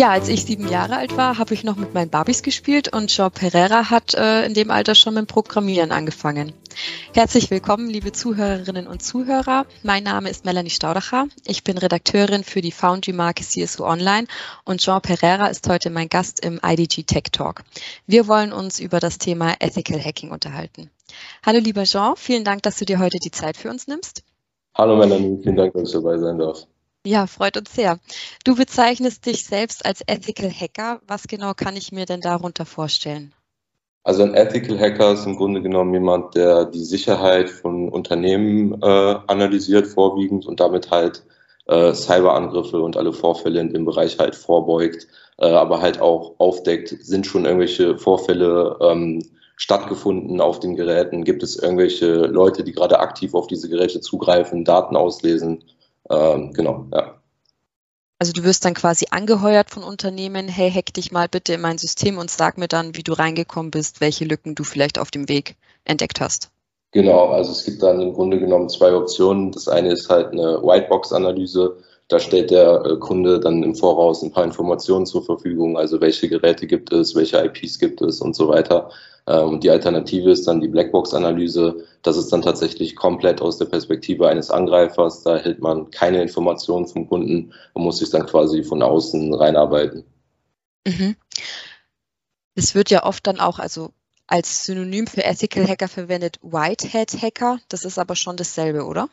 Ja, als ich sieben Jahre alt war, habe ich noch mit meinen Barbies gespielt und Jean Pereira hat äh, in dem Alter schon mit Programmieren angefangen. Herzlich willkommen, liebe Zuhörerinnen und Zuhörer. Mein Name ist Melanie Staudacher. Ich bin Redakteurin für die Foundry-Marke CSU Online und Jean Pereira ist heute mein Gast im IDG Tech Talk. Wir wollen uns über das Thema Ethical Hacking unterhalten. Hallo lieber Jean, vielen Dank, dass du dir heute die Zeit für uns nimmst. Hallo Melanie, vielen Dank, dass ich dabei sein darf. Ja, freut uns sehr. Du bezeichnest dich selbst als Ethical Hacker. Was genau kann ich mir denn darunter vorstellen? Also ein Ethical Hacker ist im Grunde genommen jemand, der die Sicherheit von Unternehmen äh, analysiert vorwiegend und damit halt äh, Cyberangriffe und alle Vorfälle in dem Bereich halt vorbeugt, äh, aber halt auch aufdeckt, sind schon irgendwelche Vorfälle ähm, stattgefunden auf den Geräten, gibt es irgendwelche Leute, die gerade aktiv auf diese Geräte zugreifen, Daten auslesen ähm, genau, ja. Also du wirst dann quasi angeheuert von Unternehmen, hey, hack dich mal bitte in mein System und sag mir dann, wie du reingekommen bist, welche Lücken du vielleicht auf dem Weg entdeckt hast. Genau, also es gibt dann im Grunde genommen zwei Optionen. Das eine ist halt eine Whitebox-Analyse. Da stellt der äh, Kunde dann im Voraus ein paar Informationen zur Verfügung, also welche Geräte gibt es, welche IPs gibt es und so weiter. Ähm, die Alternative ist dann die Blackbox-Analyse. Das ist dann tatsächlich komplett aus der Perspektive eines Angreifers. Da erhält man keine Informationen vom Kunden und muss sich dann quasi von außen reinarbeiten. Mhm. Es wird ja oft dann auch also als Synonym für Ethical Hacker verwendet Whitehead Hacker. Das ist aber schon dasselbe, oder?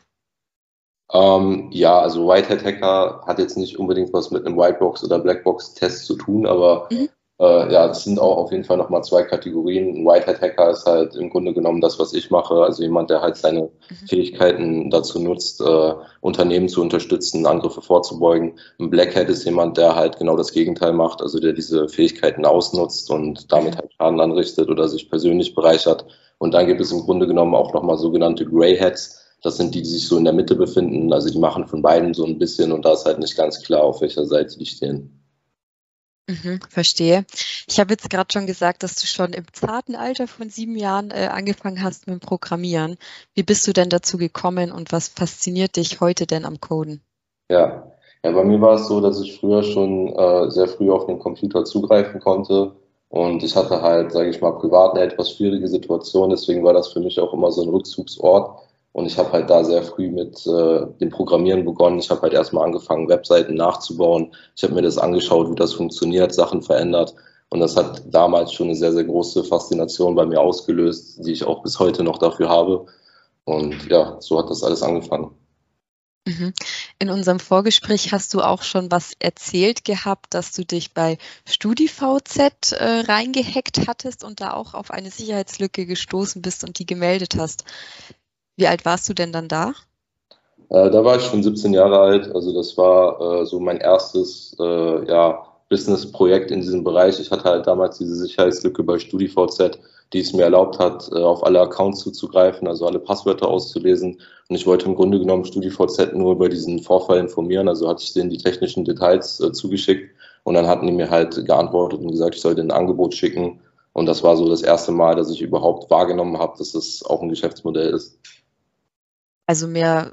Ähm, ja, also Whitehead Hacker hat jetzt nicht unbedingt was mit einem Whitebox oder Blackbox Test zu tun, aber mhm. Äh, ja, es sind auch auf jeden Fall nochmal zwei Kategorien. Ein Whitehead Hacker ist halt im Grunde genommen das, was ich mache, also jemand, der halt seine mhm. Fähigkeiten dazu nutzt, äh, Unternehmen zu unterstützen, Angriffe vorzubeugen. Ein Blackhead ist jemand, der halt genau das Gegenteil macht, also der diese Fähigkeiten ausnutzt und damit mhm. halt Schaden anrichtet oder sich persönlich bereichert. Und dann gibt es im Grunde genommen auch nochmal sogenannte Greyheads das sind die, die sich so in der Mitte befinden. Also die machen von beiden so ein bisschen und da ist halt nicht ganz klar, auf welcher Seite die stehen. Mhm, verstehe. Ich habe jetzt gerade schon gesagt, dass du schon im zarten Alter von sieben Jahren äh, angefangen hast mit dem Programmieren. Wie bist du denn dazu gekommen und was fasziniert dich heute denn am Coden? Ja, ja bei mir war es so, dass ich früher schon äh, sehr früh auf den Computer zugreifen konnte und ich hatte halt, sage ich mal, privat eine etwas schwierige Situation. Deswegen war das für mich auch immer so ein Rückzugsort und ich habe halt da sehr früh mit äh, dem Programmieren begonnen. Ich habe halt erstmal angefangen, Webseiten nachzubauen. Ich habe mir das angeschaut, wie das funktioniert, Sachen verändert. Und das hat damals schon eine sehr, sehr große Faszination bei mir ausgelöst, die ich auch bis heute noch dafür habe. Und ja, so hat das alles angefangen. Mhm. In unserem Vorgespräch hast du auch schon was erzählt gehabt, dass du dich bei StudiVZ äh, reingehackt hattest und da auch auf eine Sicherheitslücke gestoßen bist und die gemeldet hast. Wie alt warst du denn dann da? Äh, da war ich schon 17 Jahre alt. Also das war äh, so mein erstes äh, ja, Business-Projekt in diesem Bereich. Ich hatte halt damals diese Sicherheitslücke bei StudiVZ, die es mir erlaubt hat, äh, auf alle Accounts zuzugreifen, also alle Passwörter auszulesen. Und ich wollte im Grunde genommen StudiVZ nur über diesen Vorfall informieren. Also hatte ich denen die technischen Details äh, zugeschickt und dann hatten die mir halt geantwortet und gesagt, ich sollte ein Angebot schicken. Und das war so das erste Mal, dass ich überhaupt wahrgenommen habe, dass das auch ein Geschäftsmodell ist. Also mehr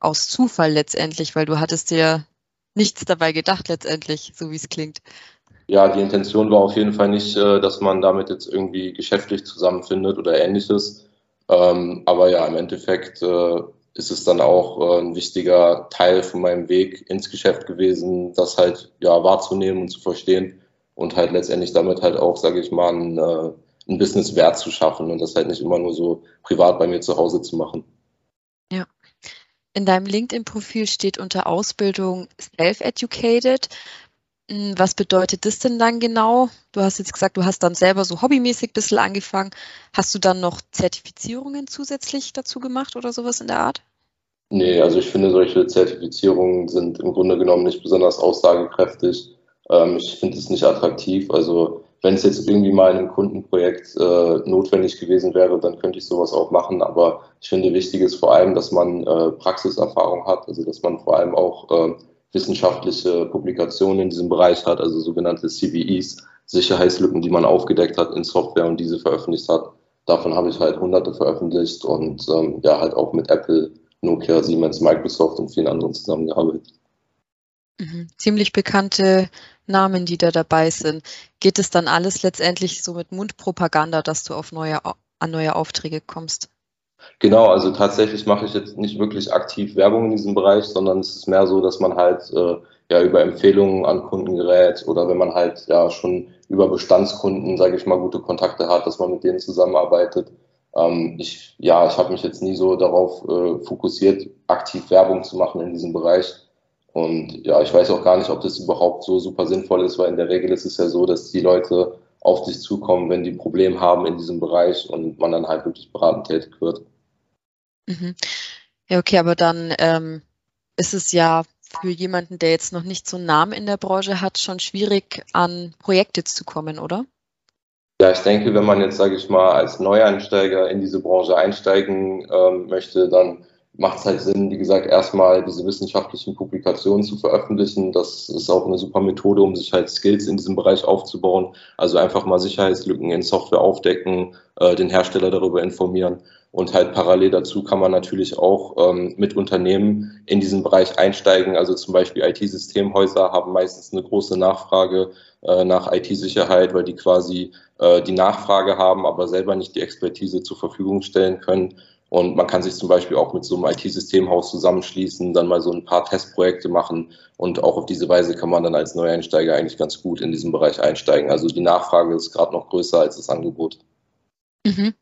aus Zufall letztendlich, weil du hattest dir nichts dabei gedacht letztendlich, so wie es klingt. Ja, die Intention war auf jeden Fall nicht, äh, dass man damit jetzt irgendwie geschäftlich zusammenfindet oder ähnliches. Ähm, aber ja, im Endeffekt äh, ist es dann auch äh, ein wichtiger Teil von meinem Weg ins Geschäft gewesen, das halt ja wahrzunehmen und zu verstehen und halt letztendlich damit halt auch, sage ich mal, ein, ein Business Wert zu schaffen und das halt nicht immer nur so privat bei mir zu Hause zu machen. In deinem LinkedIn-Profil steht unter Ausbildung Self-Educated. Hm, was bedeutet das denn dann genau? Du hast jetzt gesagt, du hast dann selber so hobbymäßig ein bisschen angefangen. Hast du dann noch Zertifizierungen zusätzlich dazu gemacht oder sowas in der Art? Nee, also ich finde, solche Zertifizierungen sind im Grunde genommen nicht besonders aussagekräftig. Ähm, ich finde es nicht attraktiv. Also wenn es jetzt irgendwie mal in einem Kundenprojekt äh, notwendig gewesen wäre, dann könnte ich sowas auch machen. Aber ich finde, wichtig ist vor allem, dass man äh, Praxiserfahrung hat, also dass man vor allem auch äh, wissenschaftliche Publikationen in diesem Bereich hat, also sogenannte CVEs, Sicherheitslücken, die man aufgedeckt hat in Software und diese veröffentlicht hat. Davon habe ich halt hunderte veröffentlicht und ähm, ja, halt auch mit Apple, Nokia, Siemens, Microsoft und vielen anderen zusammengearbeitet. Mhm. Ziemlich bekannte Namen, die da dabei sind. Geht es dann alles letztendlich so mit Mundpropaganda, dass du auf neue, an neue Aufträge kommst? Genau, also tatsächlich mache ich jetzt nicht wirklich aktiv Werbung in diesem Bereich, sondern es ist mehr so, dass man halt äh, ja über Empfehlungen an Kunden gerät oder wenn man halt ja schon über Bestandskunden, sage ich mal, gute Kontakte hat, dass man mit denen zusammenarbeitet. Ähm, ich ja, ich habe mich jetzt nie so darauf äh, fokussiert, aktiv Werbung zu machen in diesem Bereich. Und ja, ich weiß auch gar nicht, ob das überhaupt so super sinnvoll ist, weil in der Regel ist es ja so, dass die Leute auf dich zukommen, wenn die Probleme haben in diesem Bereich und man dann halt wirklich beratend tätig wird. Mhm. Ja, okay, aber dann ähm, ist es ja für jemanden, der jetzt noch nicht so einen Namen in der Branche hat, schon schwierig, an Projekte zu kommen, oder? Ja, ich denke, wenn man jetzt, sage ich mal, als Neueinsteiger in diese Branche einsteigen ähm, möchte, dann macht es halt Sinn, wie gesagt, erstmal diese wissenschaftlichen Publikationen zu veröffentlichen. Das ist auch eine super Methode, um sich halt Skills in diesem Bereich aufzubauen. Also einfach mal Sicherheitslücken in Software aufdecken, äh, den Hersteller darüber informieren. Und halt parallel dazu kann man natürlich auch ähm, mit Unternehmen in diesen Bereich einsteigen. Also zum Beispiel IT-Systemhäuser haben meistens eine große Nachfrage äh, nach IT-Sicherheit, weil die quasi äh, die Nachfrage haben, aber selber nicht die Expertise zur Verfügung stellen können. Und man kann sich zum Beispiel auch mit so einem IT-Systemhaus zusammenschließen, dann mal so ein paar Testprojekte machen. Und auch auf diese Weise kann man dann als Neueinsteiger eigentlich ganz gut in diesem Bereich einsteigen. Also die Nachfrage ist gerade noch größer als das Angebot. Mhm.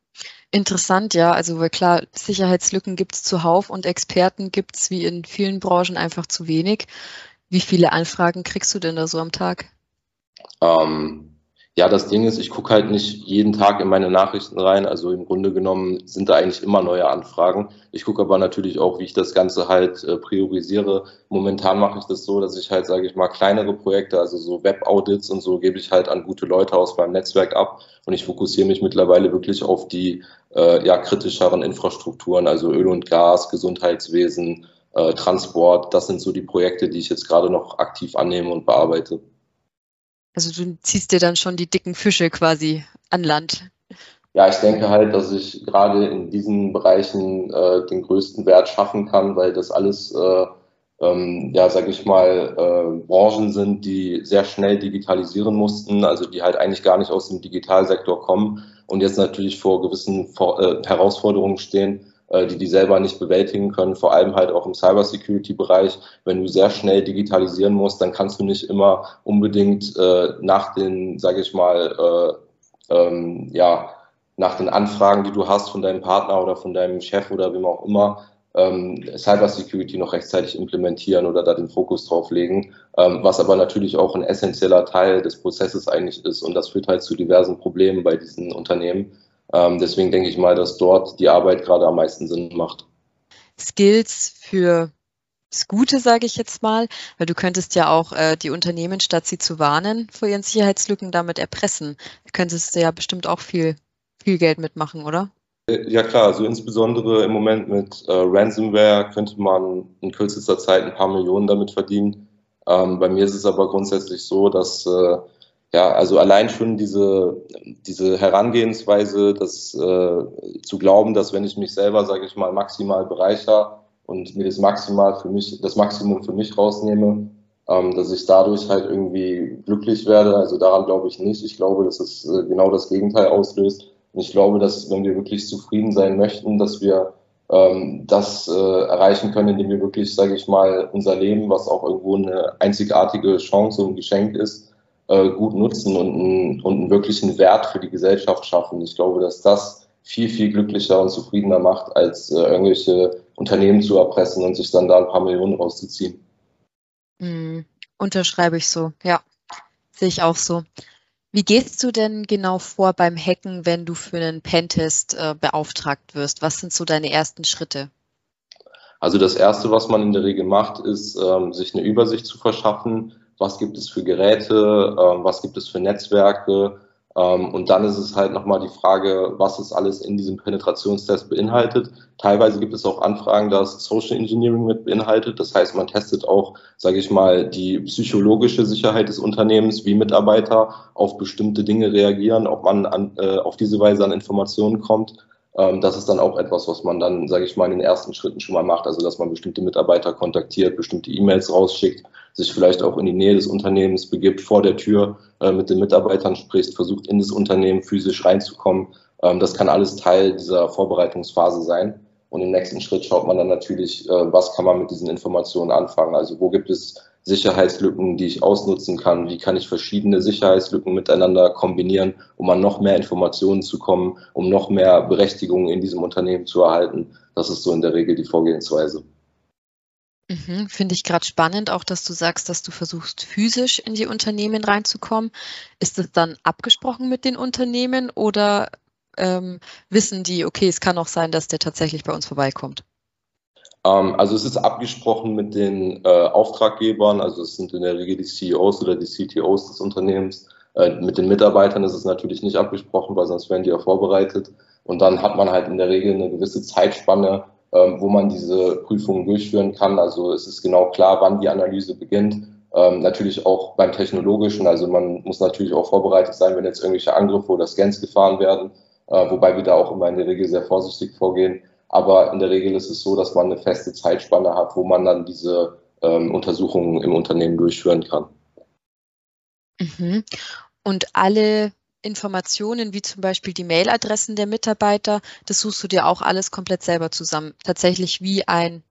Interessant, ja. Also weil klar, Sicherheitslücken gibt es zuhauf und Experten gibt es wie in vielen Branchen einfach zu wenig. Wie viele Anfragen kriegst du denn da so am Tag? Ähm, ja, das Ding ist, ich gucke halt nicht jeden Tag in meine Nachrichten rein. Also im Grunde genommen sind da eigentlich immer neue Anfragen. Ich gucke aber natürlich auch, wie ich das Ganze halt äh, priorisiere. Momentan mache ich das so, dass ich halt, sage ich mal, kleinere Projekte, also so Web-Audits und so, gebe ich halt an gute Leute aus meinem Netzwerk ab. Und ich fokussiere mich mittlerweile wirklich auf die äh, ja, kritischeren Infrastrukturen, also Öl und Gas, Gesundheitswesen, äh, Transport. Das sind so die Projekte, die ich jetzt gerade noch aktiv annehme und bearbeite. Also du ziehst dir dann schon die dicken Fische quasi an Land. Ja, ich denke halt, dass ich gerade in diesen Bereichen äh, den größten Wert schaffen kann, weil das alles, äh, ähm, ja, sag ich mal, äh, Branchen sind, die sehr schnell digitalisieren mussten, also die halt eigentlich gar nicht aus dem Digitalsektor kommen und jetzt natürlich vor gewissen äh, Herausforderungen stehen, die die selber nicht bewältigen können, vor allem halt auch im Cybersecurity-Bereich. Wenn du sehr schnell digitalisieren musst, dann kannst du nicht immer unbedingt äh, nach den, sage ich mal, äh, ähm, ja, nach den Anfragen, die du hast von deinem Partner oder von deinem Chef oder wem auch immer, ähm, Cybersecurity noch rechtzeitig implementieren oder da den Fokus drauf legen, ähm, was aber natürlich auch ein essentieller Teil des Prozesses eigentlich ist und das führt halt zu diversen Problemen bei diesen Unternehmen. Ähm, deswegen denke ich mal, dass dort die Arbeit gerade am meisten Sinn macht. Skills für das Gute, sage ich jetzt mal, weil du könntest ja auch äh, die Unternehmen, statt sie zu warnen vor ihren Sicherheitslücken, damit erpressen. Du könntest ja bestimmt auch viel, viel Geld mitmachen, oder? Ja klar, also insbesondere im Moment mit äh, Ransomware könnte man in kürzester Zeit ein paar Millionen damit verdienen. Ähm, bei mir ist es aber grundsätzlich so, dass äh, ja, also allein schon diese, diese Herangehensweise, das äh, zu glauben, dass wenn ich mich selber, sage ich mal, maximal bereicher und mir das maximal für mich, das Maximum für mich rausnehme, ähm, dass ich dadurch halt irgendwie glücklich werde. Also daran glaube ich nicht. Ich glaube, dass es äh, genau das Gegenteil auslöst. Und ich glaube, dass wenn wir wirklich zufrieden sein möchten, dass wir ähm, das äh, erreichen können, indem wir wirklich, sage ich mal, unser Leben, was auch irgendwo eine einzigartige Chance und Geschenk ist, äh, gut nutzen und, einen, und einen wirklichen Wert für die Gesellschaft schaffen. Ich glaube, dass das viel, viel glücklicher und zufriedener macht, als äh, irgendwelche Unternehmen zu erpressen und sich dann da ein paar Millionen rauszuziehen. Mm, unterschreibe ich so, ja. Sehe ich auch so. Wie gehst du denn genau vor beim Hacken, wenn du für einen Pentest äh, beauftragt wirst? Was sind so deine ersten Schritte? Also das Erste, was man in der Regel macht, ist, ähm, sich eine Übersicht zu verschaffen, was gibt es für Geräte, äh, was gibt es für Netzwerke. Ähm, und dann ist es halt nochmal die Frage, was es alles in diesem Penetrationstest beinhaltet. Teilweise gibt es auch Anfragen, dass Social Engineering mit beinhaltet. Das heißt, man testet auch, sage ich mal, die psychologische Sicherheit des Unternehmens, wie Mitarbeiter auf bestimmte Dinge reagieren, ob man an, äh, auf diese Weise an Informationen kommt. Ähm, das ist dann auch etwas, was man dann, sage ich mal, in den ersten Schritten schon mal macht. Also dass man bestimmte Mitarbeiter kontaktiert, bestimmte E-Mails rausschickt, sich vielleicht auch in die Nähe des Unternehmens begibt, vor der Tür äh, mit den Mitarbeitern spricht, versucht in das Unternehmen physisch reinzukommen. Ähm, das kann alles Teil dieser Vorbereitungsphase sein. Und im nächsten Schritt schaut man dann natürlich, äh, was kann man mit diesen Informationen anfangen. Also wo gibt es Sicherheitslücken, die ich ausnutzen kann? Wie kann ich verschiedene Sicherheitslücken miteinander kombinieren, um an noch mehr Informationen zu kommen, um noch mehr Berechtigungen in diesem Unternehmen zu erhalten? Das ist so in der Regel die Vorgehensweise. Mhm, Finde ich gerade spannend, auch dass du sagst, dass du versuchst, physisch in die Unternehmen reinzukommen. Ist das dann abgesprochen mit den Unternehmen oder ähm, wissen die, okay, es kann auch sein, dass der tatsächlich bei uns vorbeikommt? Ähm, also es ist abgesprochen mit den äh, Auftraggebern, also es sind in der Regel die CEOs oder die CTOs des Unternehmens. Äh, mit den Mitarbeitern ist es natürlich nicht abgesprochen, weil sonst wären die ja vorbereitet. Und dann hat man halt in der Regel eine gewisse Zeitspanne, ähm, wo man diese Prüfungen durchführen kann. Also es ist genau klar, wann die Analyse beginnt. Ähm, natürlich auch beim Technologischen, also man muss natürlich auch vorbereitet sein, wenn jetzt irgendwelche Angriffe oder Scans gefahren werden, äh, wobei wir da auch immer in der Regel sehr vorsichtig vorgehen. Aber in der Regel ist es so, dass man eine feste Zeitspanne hat, wo man dann diese ähm, Untersuchungen im Unternehmen durchführen kann. Mhm. Und alle Informationen, wie zum Beispiel die Mailadressen der Mitarbeiter, das suchst du dir auch alles komplett selber zusammen. Tatsächlich wie ein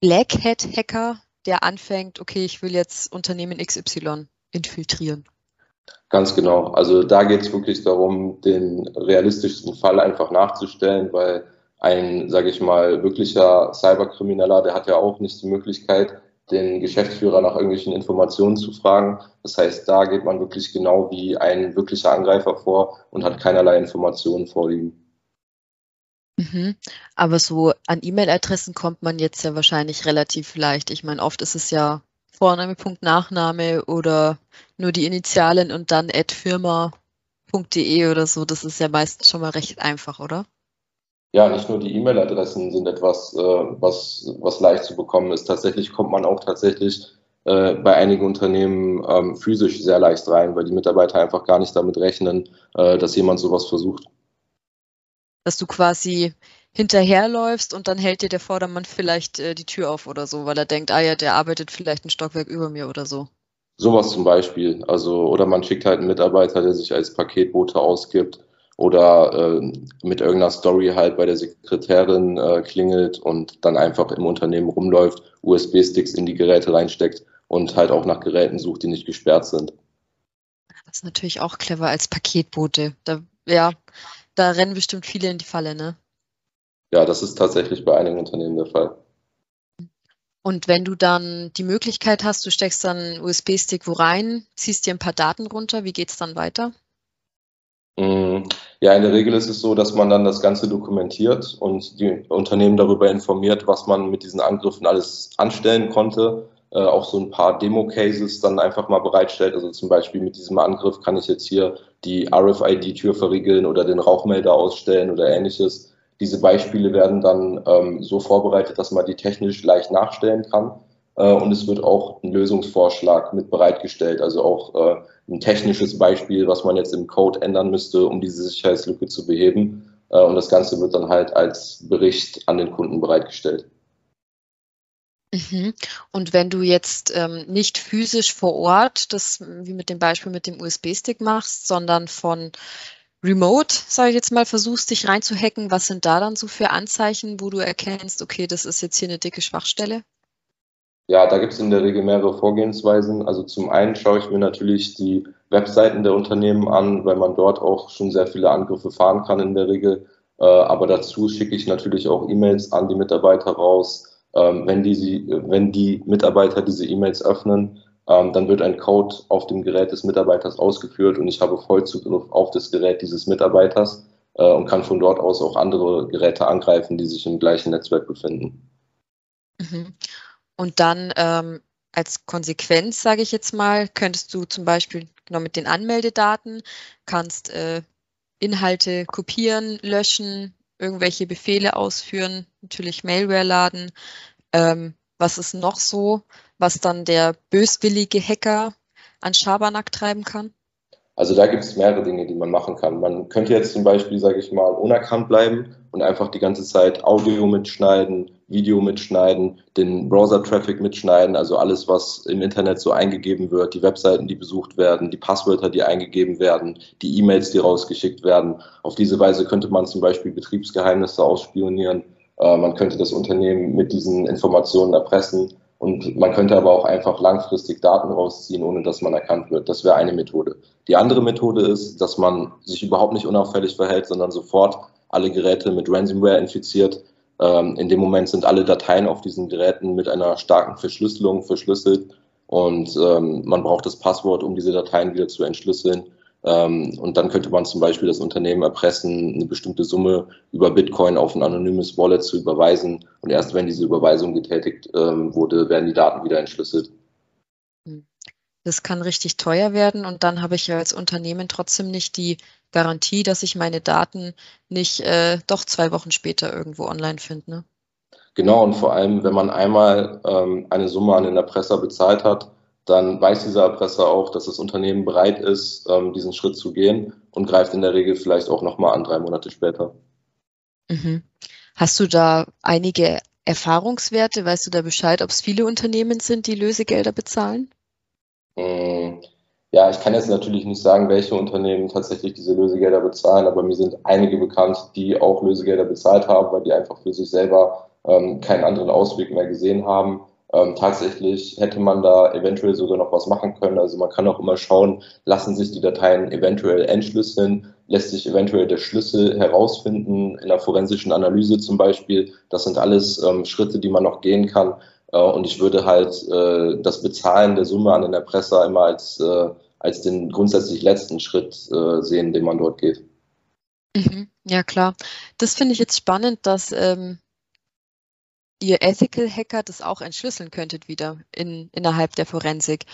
Black Hat Hacker, der anfängt, okay, ich will jetzt Unternehmen XY infiltrieren. Ganz genau. Also da geht es wirklich darum, den realistischsten Fall einfach nachzustellen, weil ein, sage ich mal, wirklicher Cyberkrimineller, der hat ja auch nicht die Möglichkeit, den Geschäftsführer nach irgendwelchen Informationen zu fragen. Das heißt, da geht man wirklich genau wie ein wirklicher Angreifer vor und hat keinerlei Informationen vorliegen. Mhm. Aber so an E-Mail-Adressen kommt man jetzt ja wahrscheinlich relativ leicht. Ich meine, oft ist es ja Vorname, Punkt, Nachname oder nur die Initialen und dann firma.de oder so. Das ist ja meistens schon mal recht einfach, oder? Ja, nicht nur die E-Mail-Adressen sind etwas, äh, was, was leicht zu bekommen ist. Tatsächlich kommt man auch tatsächlich äh, bei einigen Unternehmen ähm, physisch sehr leicht rein, weil die Mitarbeiter einfach gar nicht damit rechnen, äh, dass jemand sowas versucht. Dass du quasi hinterherläufst und dann hält dir der Vordermann vielleicht äh, die Tür auf oder so, weil er denkt, ah ja, der arbeitet vielleicht ein Stockwerk über mir oder so. Sowas zum Beispiel. Also, oder man schickt halt einen Mitarbeiter, der sich als Paketbote ausgibt oder äh, mit irgendeiner Story halt bei der Sekretärin äh, klingelt und dann einfach im Unternehmen rumläuft, USB-Sticks in die Geräte reinsteckt und halt auch nach Geräten sucht, die nicht gesperrt sind. Das ist natürlich auch clever als Paketbote. Da, ja, da rennen bestimmt viele in die Falle, ne? Ja, das ist tatsächlich bei einigen Unternehmen der Fall. Und wenn du dann die Möglichkeit hast, du steckst dann einen USB-Stick wo rein, ziehst dir ein paar Daten runter, wie geht es dann weiter? Mm, ja, in der Regel ist es so, dass man dann das Ganze dokumentiert und die Unternehmen darüber informiert, was man mit diesen Angriffen alles anstellen konnte. Äh, auch so ein paar Demo-Cases dann einfach mal bereitstellt. Also zum Beispiel mit diesem Angriff kann ich jetzt hier die RFID-Tür verriegeln oder den Rauchmelder ausstellen oder ähnliches. Diese Beispiele werden dann ähm, so vorbereitet, dass man die technisch leicht nachstellen kann. Äh, und es wird auch ein Lösungsvorschlag mit bereitgestellt, also auch äh, ein technisches Beispiel, was man jetzt im Code ändern müsste, um diese Sicherheitslücke zu beheben. Äh, und das Ganze wird dann halt als Bericht an den Kunden bereitgestellt. Mhm. Und wenn du jetzt ähm, nicht physisch vor Ort, das wie mit dem Beispiel mit dem USB-Stick machst, sondern von Remote, sage ich jetzt mal, versuchst dich reinzuhacken, was sind da dann so für Anzeichen, wo du erkennst, okay, das ist jetzt hier eine dicke Schwachstelle? Ja, da gibt es in der Regel mehrere Vorgehensweisen. Also zum einen schaue ich mir natürlich die Webseiten der Unternehmen an, weil man dort auch schon sehr viele Angriffe fahren kann in der Regel. Äh, aber dazu schicke ich natürlich auch E-Mails an die Mitarbeiter raus. Ähm, wenn, die, wenn die Mitarbeiter diese E-Mails öffnen, ähm, dann wird ein Code auf dem Gerät des Mitarbeiters ausgeführt und ich habe Vollzugriff auf das Gerät dieses Mitarbeiters äh, und kann von dort aus auch andere Geräte angreifen, die sich im gleichen Netzwerk befinden. Mhm. Und dann ähm, als Konsequenz, sage ich jetzt mal, könntest du zum Beispiel genau mit den Anmeldedaten, kannst äh, Inhalte kopieren, löschen, irgendwelche Befehle ausführen, natürlich Mailware laden. Ähm, was ist noch so, was dann der böswillige Hacker an Schabernack treiben kann? Also da gibt es mehrere Dinge, die man machen kann. Man könnte jetzt zum Beispiel, sage ich mal, unerkannt bleiben und einfach die ganze Zeit Audio mitschneiden, Video mitschneiden, den Browser-Traffic mitschneiden, also alles, was im Internet so eingegeben wird, die Webseiten, die besucht werden, die Passwörter, die eingegeben werden, die E-Mails, die rausgeschickt werden. Auf diese Weise könnte man zum Beispiel Betriebsgeheimnisse ausspionieren. Äh, man könnte das Unternehmen mit diesen Informationen erpressen und man könnte aber auch einfach langfristig Daten rausziehen, ohne dass man erkannt wird. Das wäre eine Methode. Die andere Methode ist, dass man sich überhaupt nicht unauffällig verhält, sondern sofort alle Geräte mit Ransomware infiziert. Ähm, in dem Moment sind alle Dateien auf diesen Geräten mit einer starken Verschlüsselung verschlüsselt und ähm, man braucht das Passwort, um diese Dateien wieder zu entschlüsseln. Ähm, und dann könnte man zum Beispiel das Unternehmen erpressen, eine bestimmte Summe über Bitcoin auf ein anonymes Wallet zu überweisen. Und erst wenn diese Überweisung getätigt ähm, wurde, werden die Daten wieder entschlüsselt. Hm. Das kann richtig teuer werden und dann habe ich ja als Unternehmen trotzdem nicht die Garantie, dass ich meine Daten nicht äh, doch zwei Wochen später irgendwo online finde. Ne? Genau, und vor allem, wenn man einmal ähm, eine Summe an den Erpresser bezahlt hat, dann weiß dieser Erpresser auch, dass das Unternehmen bereit ist, ähm, diesen Schritt zu gehen und greift in der Regel vielleicht auch nochmal an, drei Monate später. Mhm. Hast du da einige Erfahrungswerte? Weißt du da Bescheid, ob es viele Unternehmen sind, die Lösegelder bezahlen? Mm, ja, ich kann jetzt natürlich nicht sagen, welche Unternehmen tatsächlich diese Lösegelder bezahlen, aber mir sind einige bekannt, die auch Lösegelder bezahlt haben, weil die einfach für sich selber ähm, keinen anderen Ausweg mehr gesehen haben ähm, tatsächlich hätte man da eventuell sogar noch was machen können. Also man kann auch immer schauen, lassen sich die Dateien eventuell entschlüsseln, lässt sich eventuell der Schlüssel herausfinden in der forensischen Analyse zum Beispiel. Das sind alles ähm, Schritte, die man noch gehen kann. Äh, und ich würde halt äh, das Bezahlen der Summe an den Erpresser immer als, äh, als den grundsätzlich letzten Schritt äh, sehen, den man dort geht. Mhm. Ja, klar. Das finde ich jetzt spannend, dass ähm, ihr Ethical Hacker das auch entschlüsseln könntet wieder in, innerhalb der Forensik.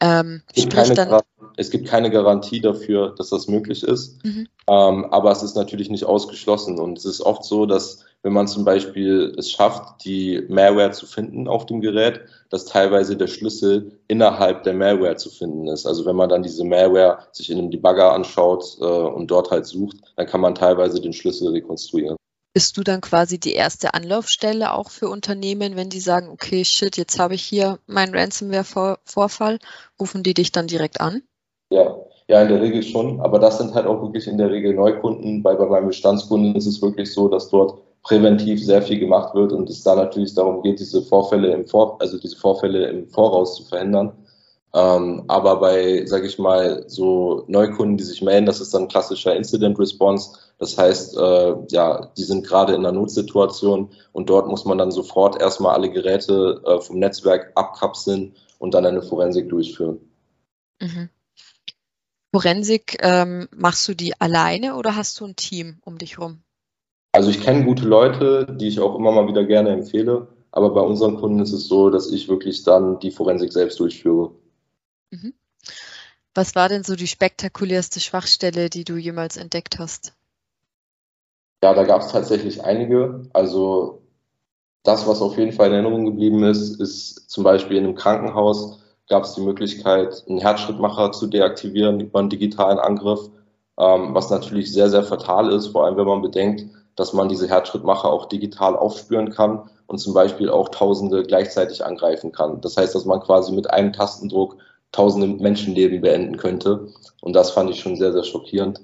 Ähm, es, gibt dann, es, gibt keine Garantie dafür, dass das möglich ist, mhm. ähm, aber es ist natürlich nicht ausgeschlossen und es ist oft so, dass wenn man zum Beispiel es schafft, die Malware zu finden auf dem Gerät, dass teilweise der Schlüssel innerhalb der Malware zu finden ist. Also wenn man dann diese Malware sich in einem Debugger anschaut äh, und dort halt sucht, dann kann man teilweise den Schlüssel rekonstruieren. Bist du dann quasi die erste Anlaufstelle auch für Unternehmen, wenn die sagen, okay, shit, jetzt habe ich hier meinen Ransomware-Vorfall, rufen die dich dann direkt an? Ja, ja, in der Regel schon, aber das sind halt auch wirklich in der Regel Neukunden, weil bei meinen Bestandskunden ist es wirklich so, dass dort präventiv sehr viel gemacht wird und es da natürlich darum geht, diese Vorfälle im Vor also diese Vorfälle im Voraus zu verhindern. Ähm, aber bei, sage ich mal, so Neukunden, die sich melden, das ist dann klassischer Incident Response. Das heißt, äh, ja, die sind gerade in einer Notsituation und dort muss man dann sofort erstmal alle Geräte äh, vom Netzwerk abkapseln und dann eine Forensik durchführen. Mhm. Forensik, ähm, machst du die alleine oder hast du ein Team um dich rum? Also ich kenne gute Leute, die ich auch immer mal wieder gerne empfehle. Aber bei unseren Kunden ist es so, dass ich wirklich dann die Forensik selbst durchführe. Mhm. Was war denn so die spektakulärste Schwachstelle, die du jemals entdeckt hast? Ja, da gab es tatsächlich einige. Also das, was auf jeden Fall in Erinnerung geblieben ist, ist zum Beispiel in einem Krankenhaus gab es die Möglichkeit, einen Herzschrittmacher zu deaktivieren über einen digitalen Angriff, ähm, was natürlich sehr, sehr fatal ist, vor allem wenn man bedenkt, dass man diese Herzschrittmacher auch digital aufspüren kann und zum Beispiel auch Tausende gleichzeitig angreifen kann. Das heißt, dass man quasi mit einem Tastendruck tausende Menschenleben beenden könnte. Und das fand ich schon sehr, sehr schockierend.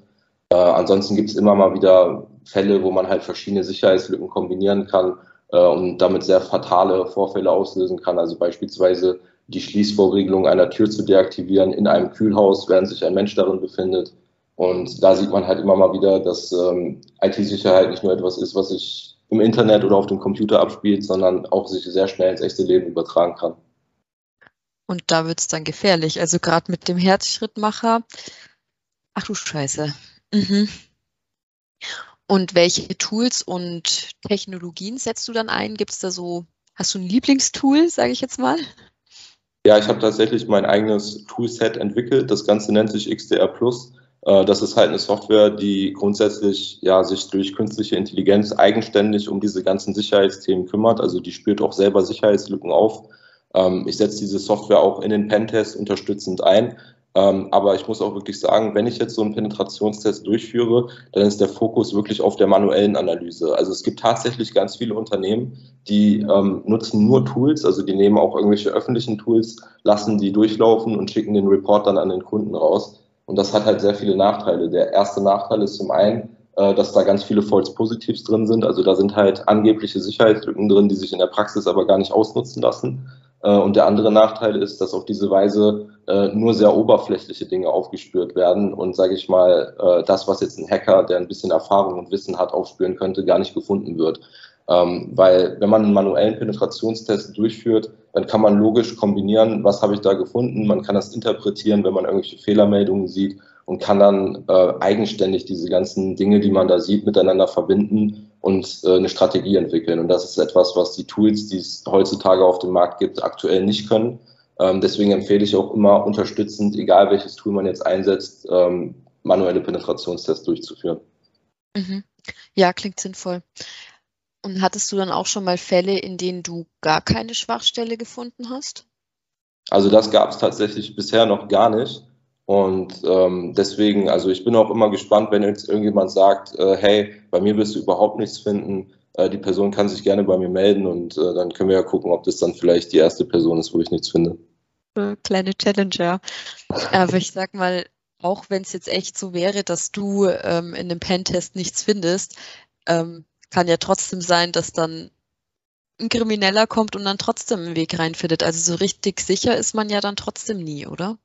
Äh, ansonsten gibt es immer mal wieder Fälle, wo man halt verschiedene Sicherheitslücken kombinieren kann äh, und damit sehr fatale Vorfälle auslösen kann. Also beispielsweise die Schließvorregelung einer Tür zu deaktivieren in einem Kühlhaus, während sich ein Mensch darin befindet. Und da sieht man halt immer mal wieder, dass ähm, IT-Sicherheit nicht nur etwas ist, was sich im Internet oder auf dem Computer abspielt, sondern auch sich sehr schnell ins echte Leben übertragen kann. Und da wird es dann gefährlich. Also gerade mit dem Herzschrittmacher. Ach du Scheiße. Mhm. Und welche Tools und Technologien setzt du dann ein? Gibt es da so, hast du ein Lieblingstool, sage ich jetzt mal? Ja, ich habe tatsächlich mein eigenes Toolset entwickelt. Das Ganze nennt sich XDR Plus. Äh, das ist halt eine Software, die grundsätzlich ja, sich durch künstliche Intelligenz eigenständig um diese ganzen Sicherheitsthemen kümmert. Also die spürt auch selber Sicherheitslücken auf ähm, ich setze diese Software auch in den Pentest unterstützend ein. Ähm, aber ich muss auch wirklich sagen, wenn ich jetzt so einen Penetrationstest durchführe, dann ist der Fokus wirklich auf der manuellen Analyse. Also es gibt tatsächlich ganz viele Unternehmen, die ähm, nutzen nur Tools, also die nehmen auch irgendwelche öffentlichen Tools, lassen die durchlaufen und schicken den Report dann an den Kunden raus. Und das hat halt sehr viele Nachteile. Der erste Nachteil ist zum einen, äh, dass da ganz viele False Positives drin sind. Also da sind halt angebliche Sicherheitslücken drin, die sich in der Praxis aber gar nicht ausnutzen lassen. Äh, und der andere Nachteil ist, dass auf diese Weise äh, nur sehr oberflächliche Dinge aufgespürt werden und, sage ich mal, äh, das, was jetzt ein Hacker, der ein bisschen Erfahrung und Wissen hat, aufspüren könnte, gar nicht gefunden wird. Ähm, weil wenn man einen manuellen Penetrationstest durchführt, dann kann man logisch kombinieren, was habe ich da gefunden. Man kann das interpretieren, wenn man irgendwelche Fehlermeldungen sieht und kann dann äh, eigenständig diese ganzen Dinge, die man da sieht, miteinander verbinden und äh, eine Strategie entwickeln. Und das ist etwas, was die Tools, die es heutzutage auf dem Markt gibt, aktuell nicht können. Ähm, deswegen empfehle ich auch immer unterstützend, egal welches Tool man jetzt einsetzt, ähm, manuelle Penetrationstests durchzuführen. Mhm. Ja, klingt sinnvoll. Und hattest du dann auch schon mal Fälle, in denen du gar keine Schwachstelle gefunden hast? Also das gab es tatsächlich bisher noch gar nicht. Und ähm, deswegen, also ich bin auch immer gespannt, wenn jetzt irgendjemand sagt, äh, hey, bei mir wirst du überhaupt nichts finden. Äh, die Person kann sich gerne bei mir melden und äh, dann können wir ja gucken, ob das dann vielleicht die erste Person ist, wo ich nichts finde. Kleine Challenger. Aber ich sag mal, auch wenn es jetzt echt so wäre, dass du ähm, in dem Pentest nichts findest, ähm, kann ja trotzdem sein, dass dann ein Krimineller kommt und dann trotzdem einen Weg reinfindet. Also so richtig sicher ist man ja dann trotzdem nie, oder?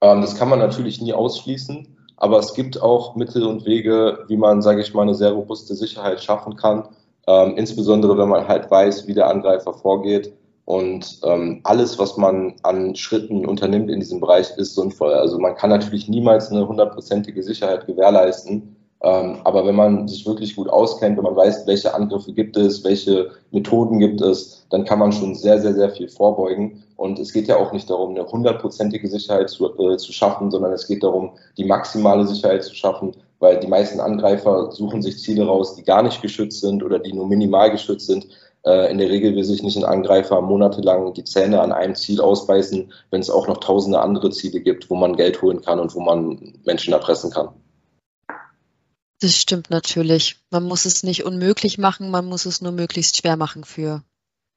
Ähm, das kann man natürlich nie ausschließen, aber es gibt auch Mittel und Wege, wie man, sage ich mal, eine sehr robuste Sicherheit schaffen kann. Ähm, insbesondere wenn man halt weiß, wie der Angreifer vorgeht. Und ähm, alles, was man an Schritten unternimmt in diesem Bereich, ist sinnvoll. Also man kann natürlich niemals eine hundertprozentige Sicherheit gewährleisten. Ähm, aber wenn man sich wirklich gut auskennt, wenn man weiß, welche Angriffe gibt es, welche Methoden gibt es, dann kann man schon sehr, sehr, sehr viel vorbeugen. Und es geht ja auch nicht darum, eine hundertprozentige Sicherheit zu, äh, zu schaffen, sondern es geht darum, die maximale Sicherheit zu schaffen, weil die meisten Angreifer suchen sich Ziele raus, die gar nicht geschützt sind oder die nur minimal geschützt sind. Äh, in der Regel will sich nicht ein Angreifer monatelang die Zähne an einem Ziel ausbeißen, wenn es auch noch tausende andere Ziele gibt, wo man Geld holen kann und wo man Menschen erpressen kann. Das stimmt natürlich. Man muss es nicht unmöglich machen, man muss es nur möglichst schwer machen für,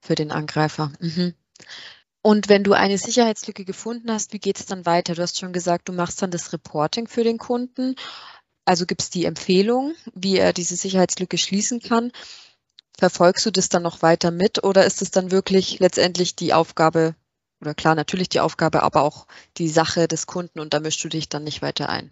für den Angreifer. Mhm. Und wenn du eine Sicherheitslücke gefunden hast, wie geht es dann weiter? Du hast schon gesagt, du machst dann das Reporting für den Kunden. Also gibt es die Empfehlung, wie er diese Sicherheitslücke schließen kann. Verfolgst du das dann noch weiter mit oder ist es dann wirklich letztendlich die Aufgabe, oder klar, natürlich die Aufgabe, aber auch die Sache des Kunden und da mischst du dich dann nicht weiter ein?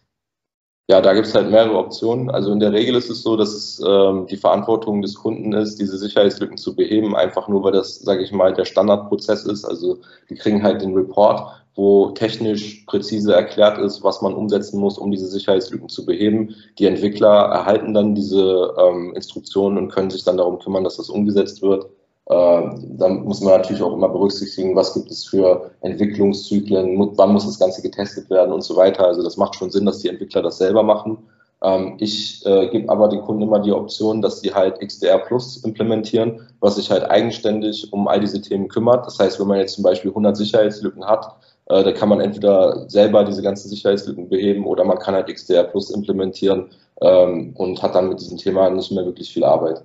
Ja, da gibt es halt mehrere Optionen. Also in der Regel ist es so, dass es ähm, die Verantwortung des Kunden ist, diese Sicherheitslücken zu beheben, einfach nur weil das, sage ich mal, der Standardprozess ist. Also die kriegen halt den Report, wo technisch präzise erklärt ist, was man umsetzen muss, um diese Sicherheitslücken zu beheben. Die Entwickler erhalten dann diese ähm, Instruktionen und können sich dann darum kümmern, dass das umgesetzt wird. Äh, dann muss man natürlich auch immer berücksichtigen, was gibt es für Entwicklungszyklen, wann muss das Ganze getestet werden und so weiter. Also das macht schon Sinn, dass die Entwickler das selber machen. Ähm, ich äh, gebe aber den Kunden immer die Option, dass sie halt XDR Plus implementieren, was sich halt eigenständig um all diese Themen kümmert. Das heißt, wenn man jetzt zum Beispiel 100 Sicherheitslücken hat, äh, da kann man entweder selber diese ganzen Sicherheitslücken beheben oder man kann halt XDR Plus implementieren ähm, und hat dann mit diesem Thema nicht mehr wirklich viel Arbeit.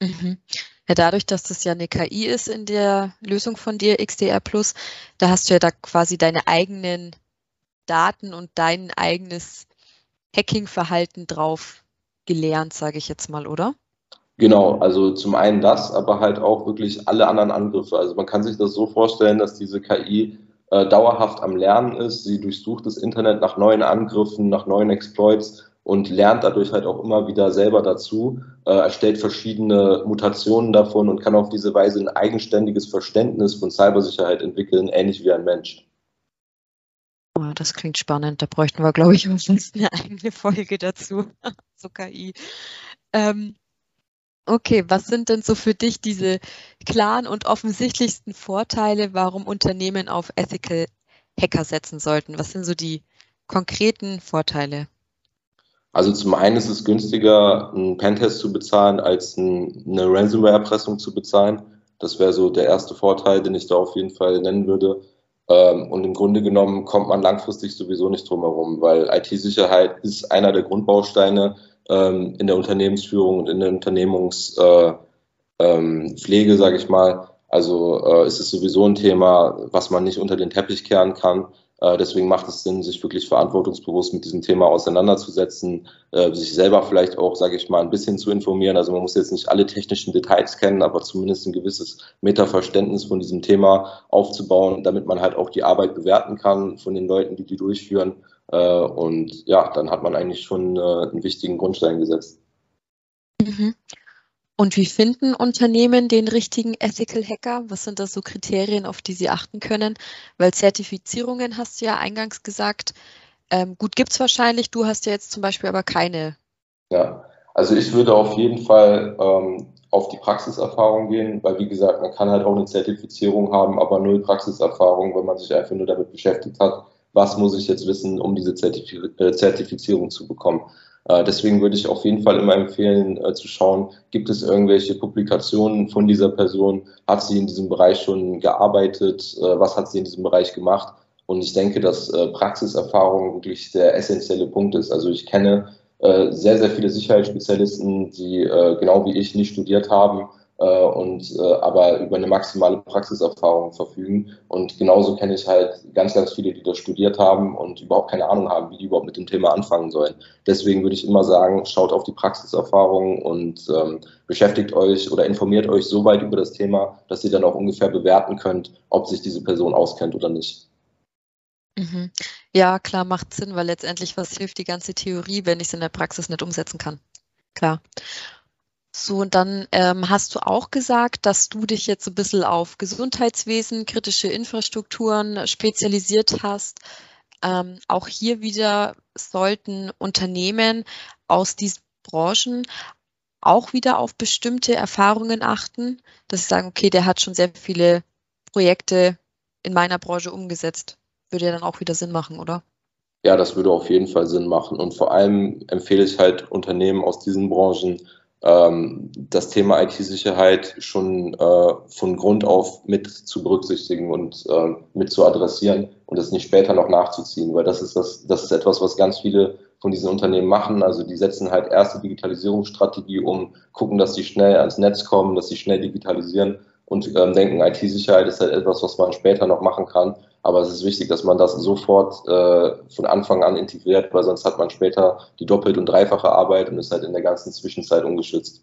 Mhm. Ja, dadurch, dass das ja eine KI ist in der Lösung von dir, XDR Plus, da hast du ja da quasi deine eigenen Daten und dein eigenes Hacking-Verhalten drauf gelernt, sage ich jetzt mal, oder? Genau, also zum einen das, aber halt auch wirklich alle anderen Angriffe. Also man kann sich das so vorstellen, dass diese KI äh, dauerhaft am Lernen ist. Sie durchsucht das Internet nach neuen Angriffen, nach neuen Exploits und lernt dadurch halt auch immer wieder selber dazu, äh, erstellt verschiedene Mutationen davon und kann auf diese Weise ein eigenständiges Verständnis von Cybersicherheit entwickeln, ähnlich wie ein Mensch. Oh, das klingt spannend. Da bräuchten wir, glaube ich, fast eine eigene Folge dazu, so KI. Ähm, okay, was sind denn so für dich diese klaren und offensichtlichsten Vorteile, warum Unternehmen auf Ethical Hacker setzen sollten? Was sind so die konkreten Vorteile? Also zum einen ist es günstiger, einen Pentest zu bezahlen, als ein, eine Ransomware-Erpressung zu bezahlen. Das wäre so der erste Vorteil, den ich da auf jeden Fall nennen würde. Ähm, und im Grunde genommen kommt man langfristig sowieso nicht drum herum, weil IT-Sicherheit ist einer der Grundbausteine ähm, in der Unternehmensführung und in der Unternehmenspflege, äh, sage ich mal. Also äh, ist es sowieso ein Thema, was man nicht unter den Teppich kehren kann. Äh, deswegen macht es Sinn, sich wirklich verantwortungsbewusst mit diesem Thema auseinanderzusetzen, äh, sich selber vielleicht auch, sage ich mal, ein bisschen zu informieren. Also man muss jetzt nicht alle technischen Details kennen, aber zumindest ein gewisses Metaverständnis von diesem Thema aufzubauen, damit man halt auch die Arbeit bewerten kann von den Leuten, die die durchführen. Äh, und ja, dann hat man eigentlich schon einen wichtigen Grundstein gesetzt. Mhm. Und wie finden Unternehmen den richtigen Ethical Hacker? Was sind da so Kriterien, auf die sie achten können? Weil Zertifizierungen hast du ja eingangs gesagt. Ähm, gut, gibt es wahrscheinlich. Du hast ja jetzt zum Beispiel aber keine. Ja, also ich würde auf jeden Fall ähm, auf die Praxiserfahrung gehen, weil wie gesagt, man kann halt auch eine Zertifizierung haben, aber null Praxiserfahrung, wenn man sich einfach nur damit beschäftigt hat, was muss ich jetzt wissen, um diese äh, Zertifizierung zu bekommen. Äh, deswegen würde ich auf jeden Fall immer empfehlen, äh, zu schauen, gibt es irgendwelche Publikationen von dieser Person? Hat sie in diesem Bereich schon gearbeitet? Äh, was hat sie in diesem Bereich gemacht? Und ich denke, dass Praxiserfahrung wirklich der essentielle Punkt ist. Also ich kenne sehr, sehr viele Sicherheitsspezialisten, die genau wie ich nicht studiert haben, und äh, aber über eine maximale Praxiserfahrung verfügen. Und genauso kenne ich halt ganz, ganz viele, die das studiert haben und überhaupt keine Ahnung haben, wie die überhaupt mit dem Thema anfangen sollen. Deswegen würde ich immer sagen, schaut auf die Praxiserfahrung und ähm, beschäftigt euch oder informiert euch so weit über das Thema, dass ihr dann auch ungefähr bewerten könnt, ob sich diese Person auskennt oder nicht. Mhm. Ja, klar, macht Sinn, weil letztendlich was hilft die ganze Theorie, wenn ich es in der Praxis nicht umsetzen kann. Klar. So, und dann ähm, hast du auch gesagt, dass du dich jetzt so ein bisschen auf Gesundheitswesen, kritische Infrastrukturen spezialisiert hast. Ähm, auch hier wieder sollten Unternehmen aus diesen Branchen auch wieder auf bestimmte Erfahrungen achten, dass sie sagen, okay, der hat schon sehr viele Projekte in meiner Branche umgesetzt. Würde ja dann auch wieder Sinn machen, oder? Ja, das würde auf jeden Fall Sinn machen. Und vor allem empfehle ich halt Unternehmen aus diesen Branchen, ähm, das Thema IT-Sicherheit schon äh, von Grund auf mit zu berücksichtigen und äh, mit zu adressieren und es nicht später noch nachzuziehen, weil das ist das, das ist etwas, was ganz viele von diesen Unternehmen machen. Also die setzen halt erste Digitalisierungsstrategie um, gucken, dass sie schnell ans Netz kommen, dass sie schnell digitalisieren und ähm, denken, IT-Sicherheit ist halt etwas, was man später noch machen kann. Aber es ist wichtig, dass man das sofort äh, von Anfang an integriert, weil sonst hat man später die doppelt und dreifache Arbeit und ist halt in der ganzen Zwischenzeit ungeschützt.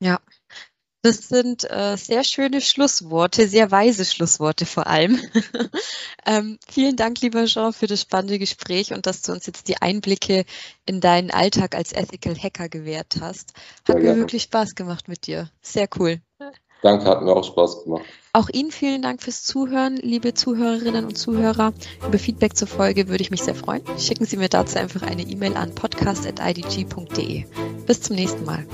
Ja, das sind äh, sehr schöne Schlussworte, sehr weise Schlussworte vor allem. ähm, vielen Dank, lieber Jean, für das spannende Gespräch und dass du uns jetzt die Einblicke in deinen Alltag als Ethical Hacker gewährt hast. Hat mir wirklich Spaß gemacht mit dir. Sehr cool. Danke, hat mir auch Spaß gemacht. Auch Ihnen vielen Dank fürs Zuhören, liebe Zuhörerinnen und Zuhörer. Über Feedback zur Folge würde ich mich sehr freuen. Schicken Sie mir dazu einfach eine E-Mail an podcast.idg.de. Bis zum nächsten Mal.